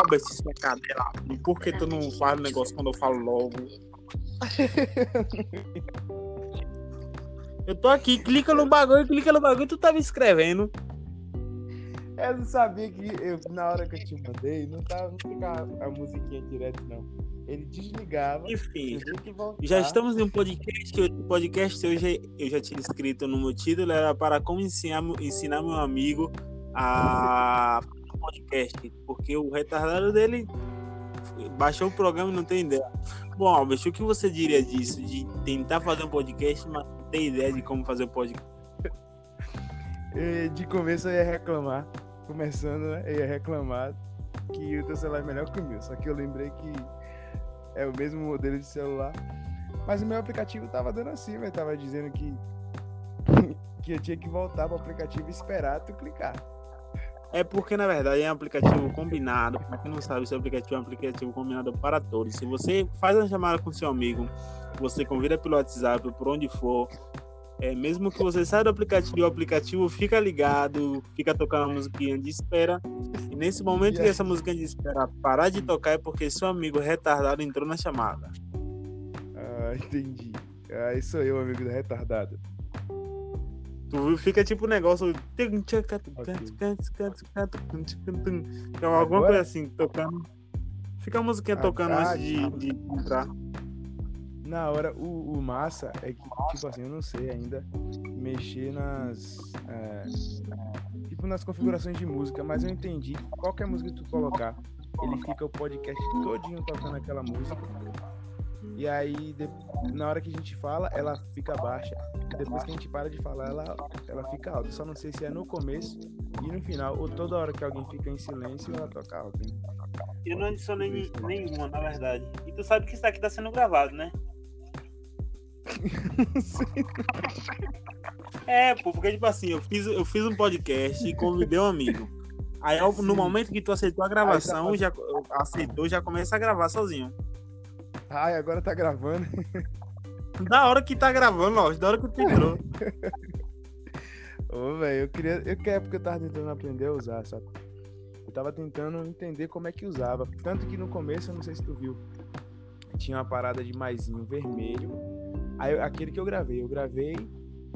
Albert, sua cadela, por que tu não faz o negócio quando eu falo logo? eu tô aqui, clica no bagulho, clica no bagulho, tu tava escrevendo. Eu não sabia que eu, na hora que eu te mandei, não, tava, não ficava a musiquinha direto, não. Ele desligava. Enfim, já estamos em um podcast. O podcast hoje eu já tinha escrito no meu título, era para como ensinar, ensinar meu amigo a podcast, porque o retardado dele baixou o programa e não tem ideia. Bom, Albert, o que você diria disso? De tentar fazer um podcast, mas não ter ideia de como fazer o um podcast? De começo eu ia reclamar, começando, né? Eu ia reclamar que o teu celular é melhor que o meu. Só que eu lembrei que é o mesmo modelo de celular. Mas o meu aplicativo tava dando assim, velho. Tava dizendo que, que eu tinha que voltar pro aplicativo e esperar tu clicar. É porque, na verdade, é um aplicativo combinado. Pra quem não sabe, esse aplicativo é um aplicativo combinado para todos. Se você faz uma chamada com seu amigo, você convida pelo WhatsApp, por onde for, é, mesmo que você saia do aplicativo, o aplicativo fica ligado, fica tocando a musiquinha de espera. E nesse momento que essa musiquinha de espera parar de tocar é porque seu amigo retardado entrou na chamada. Ah, entendi. Ah, isso aí, o amigo retardado. Tu fica tipo um negócio. Okay. alguma coisa assim, tocando. Fica a musiquinha ah, tocando ah, antes de, de, entrar. Na hora, o, o, massa é que, tipo assim, eu não sei ainda mexer nas. É, tipo nas configurações de música, mas eu entendi. Qualquer música que tu colocar, ele fica o podcast todinho tocando aquela música e aí, na hora que a gente fala, ela fica baixa. E depois que a gente para de falar, ela, ela fica alta. Só não sei se é no começo e no final, ou toda hora que alguém fica em silêncio, ela toca alto. Hein? Eu não adicionei nenhuma, na verdade. E tu sabe que isso aqui tá sendo gravado, né? é, pô, porque tipo assim, eu fiz, eu fiz um podcast e convidei um amigo. Aí no momento que tu aceitou a gravação, tá já aceitou, já começa a gravar sozinho. Ai, agora tá gravando. Da hora que tá gravando, ó. Da hora que tu entrou. Ô, velho, eu queria. Eu quero porque eu tava tentando aprender a usar, sabe? Eu tava tentando entender como é que usava. Tanto que no começo, eu não sei se tu viu, tinha uma parada de maisinho vermelho. Aí aquele que eu gravei, eu gravei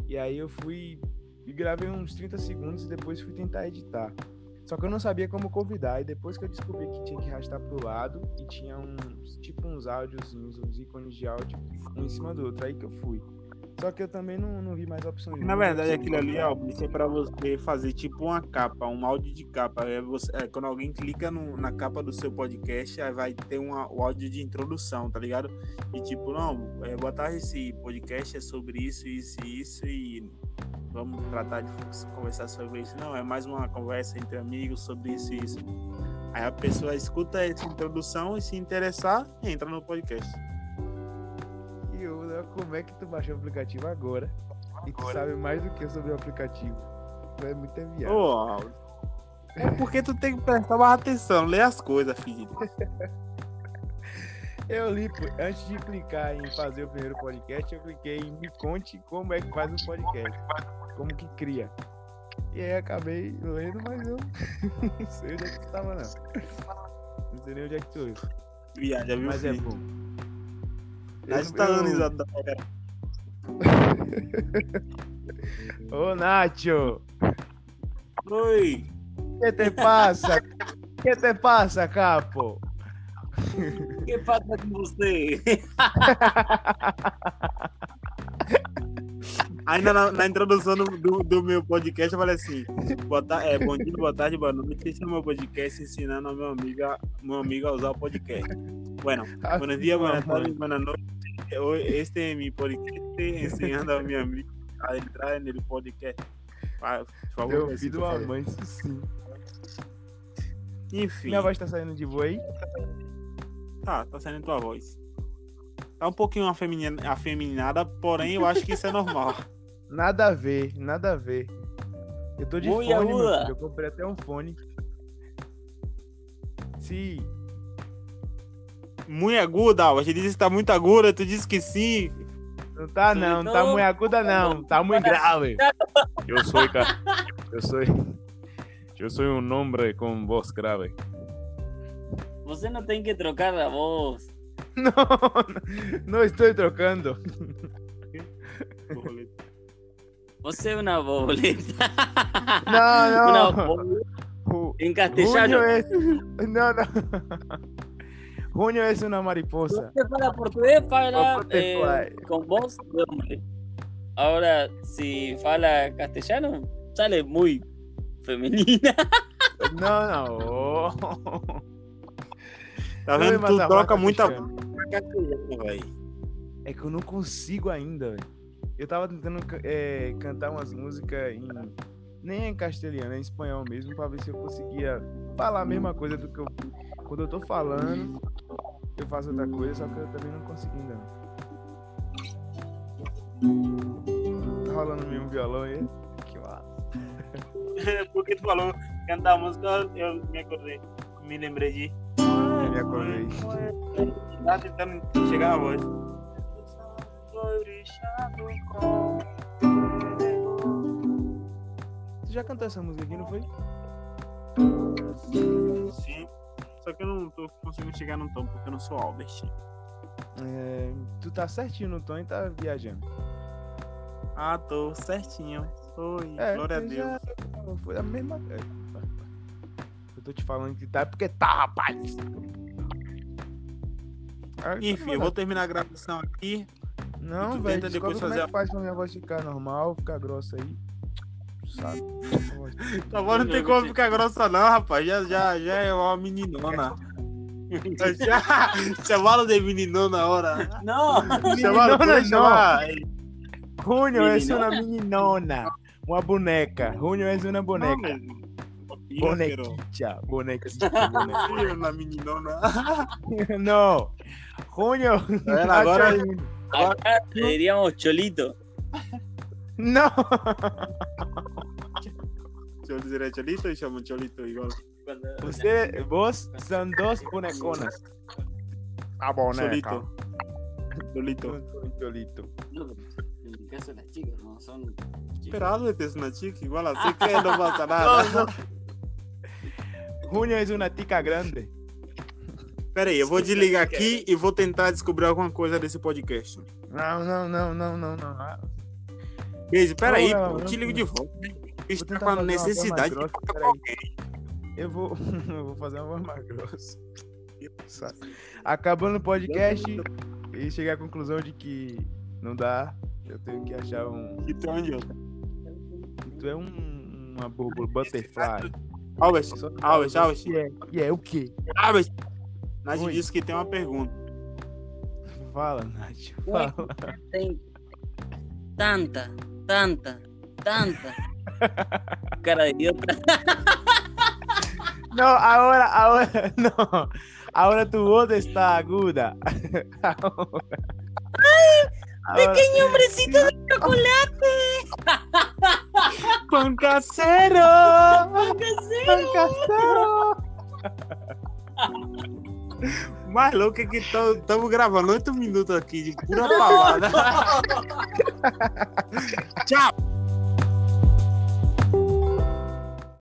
e aí eu fui e gravei uns 30 segundos e depois fui tentar editar. Só que eu não sabia como convidar. E depois que eu descobri que tinha que arrastar pro lado e tinha uns, tipo uns áudiozinhos, uns ícones de áudio, um em cima do outro, aí que eu fui. Só que eu também não, não vi mais opções. Na verdade, aquilo ali, ó, é pra você fazer tipo uma capa, um áudio de capa. É você, é, quando alguém clica no, na capa do seu podcast, aí vai ter uma, o áudio de introdução, tá ligado? E tipo, não, é, boa tarde, esse podcast é sobre isso, isso e isso, e vamos tratar de conversar sobre isso. Não, é mais uma conversa entre amigos sobre isso e isso. Aí a pessoa escuta essa introdução e se interessar, entra no podcast. E eu, como é que tu baixou o aplicativo agora? E tu sabe mais do que sobre o aplicativo. Tu é muito enviado. Oh, é porque tu tem que prestar mais atenção, ler as coisas, filho. Eu li, antes de clicar em fazer o primeiro podcast, eu cliquei em me conte como é que faz o podcast como que cria. E aí acabei lendo, mas eu não sei onde é que tu tava, não. Não sei nem onde é que tu. Viado, já viu Mas é bom. Mas tá dando risada da Ô, Nacho! Oi! Que te passa? que te passa, capo? que passa com você? Ainda na, na introdução do, do, do, meu podcast, eu falei assim: boa é, bom dia, boa tarde, boa noite. Esse é o meu podcast ensinando ao meu amigo, meu amigo a usar o podcast. Bueno, ah, bom dia, boa tarde, boa noite. Este é meu podcast ensinando ao meu amigo a entrar no podcast. Por favor, Deu ouvido a mãe, sim. Enfim. Minha voz tá saindo de boa aí? Tá, tá saindo tua voz. Tá um pouquinho afeminada, porém eu acho que isso é normal. Nada a ver, nada a ver. Eu tô de fone, meu filho. Eu comprei até um fone. Sim. Muito aguda, a gente disse que tá muito aguda, tu disse que sim. Não tá não, não tá muito aguda não, tá muito grave. Eu sou, cara. Eu sou. Eu sou um homem com voz grave. você não tem que trocar a voz. No, no estoy trocando. Você é uma borboleta. No, Una no. borboleta Ju- en castellano. Junio es. No, no. Junio es una mariposa. Você fala português, fala eh, com voz de hombre. Ahora, si fala castellano, sale muy femenina. No, no. Tá vendo? Tu troca vaca muita. É que eu não consigo ainda, velho. Eu tava tentando é, cantar umas músicas em. Nem em castelhano, é em espanhol mesmo, pra ver se eu conseguia falar a mesma coisa do que eu. Quando eu tô falando, eu faço outra coisa, só que eu também não consigo ainda. Tá rolando mesmo violão aí? Que massa. Porque tu falou cantar música, eu me acordei. Me lembrei de. Me acordei. Tá tentando chegar na voz. Tu já cantou essa música aqui, não foi? Sim. Só que eu não tô conseguindo chegar no tom porque eu não sou Albert. É, tu tá certinho no tom e tá viajando. Ah, tô certinho. Oi, É, glória a você Deus. já- Foi a mesma coisa. Eu tô te falando que tá é porque tá, rapaz. Enfim, eu vou terminar a gravação aqui. Não, velho. tenta depois como fazer é a- que faz pra minha voz ficar normal, ficar grossa aí. Sabe? Tá bom, não tem como ficar grossa, não, rapaz. Já, já, já é uma meninona. Já, chamaram de meninona na hora. No, Chamaram, Meninona, pode não. Junio é uma meninona. Uma boneca. Junio é uma Não, boneca. Bonequita. Bonequita. bonequita. Filho na meninona. Não. Junio. Vendo? Agora, acá le diríamos cholito. Não. deixa eu dizer, é Cholito e chama Cholito igual. Cuando- Você, vos são dos boneconas. A boneca. Cholito. Cholito. Cholito. No, En el caso de las chicas, no son. chicas. Esperado de ter uma chica igual assim que não passa nada. Junio é uma tica grande. Pera aí, eu vou desligar aqui e vou tentar descobrir alguma coisa desse podcast. Não, não, não, não, não, não. Ah, Beijo, pera aí, Não, pô, não, eu te ligo não. de volta. Tá tentar com a necessidade de alguém. Eu vou, eu vou fazer uma voz mais grossa. Acabando o podcast e chegar à conclusão de que não dá, eu tenho que achar um. Então, onde eu? que Tu é um, uma borboleta butterfly. Albert, Só- Albert, Albert, E é, e é o quê? Albert. Nath Oi. disse que tem uma pergunta. Fala, Nath. Fala. Tem tanta, tanta, tanta. Cara de idiota. No, ahora, ahora, no. Ahora tu voz está aguda. Ahora. Ahora- Pequeño hombrecito de chocolate. Pan casero! Pan casero. Mais louco é que estamos gravando oito minutos aqui de pura palavra. Tchau!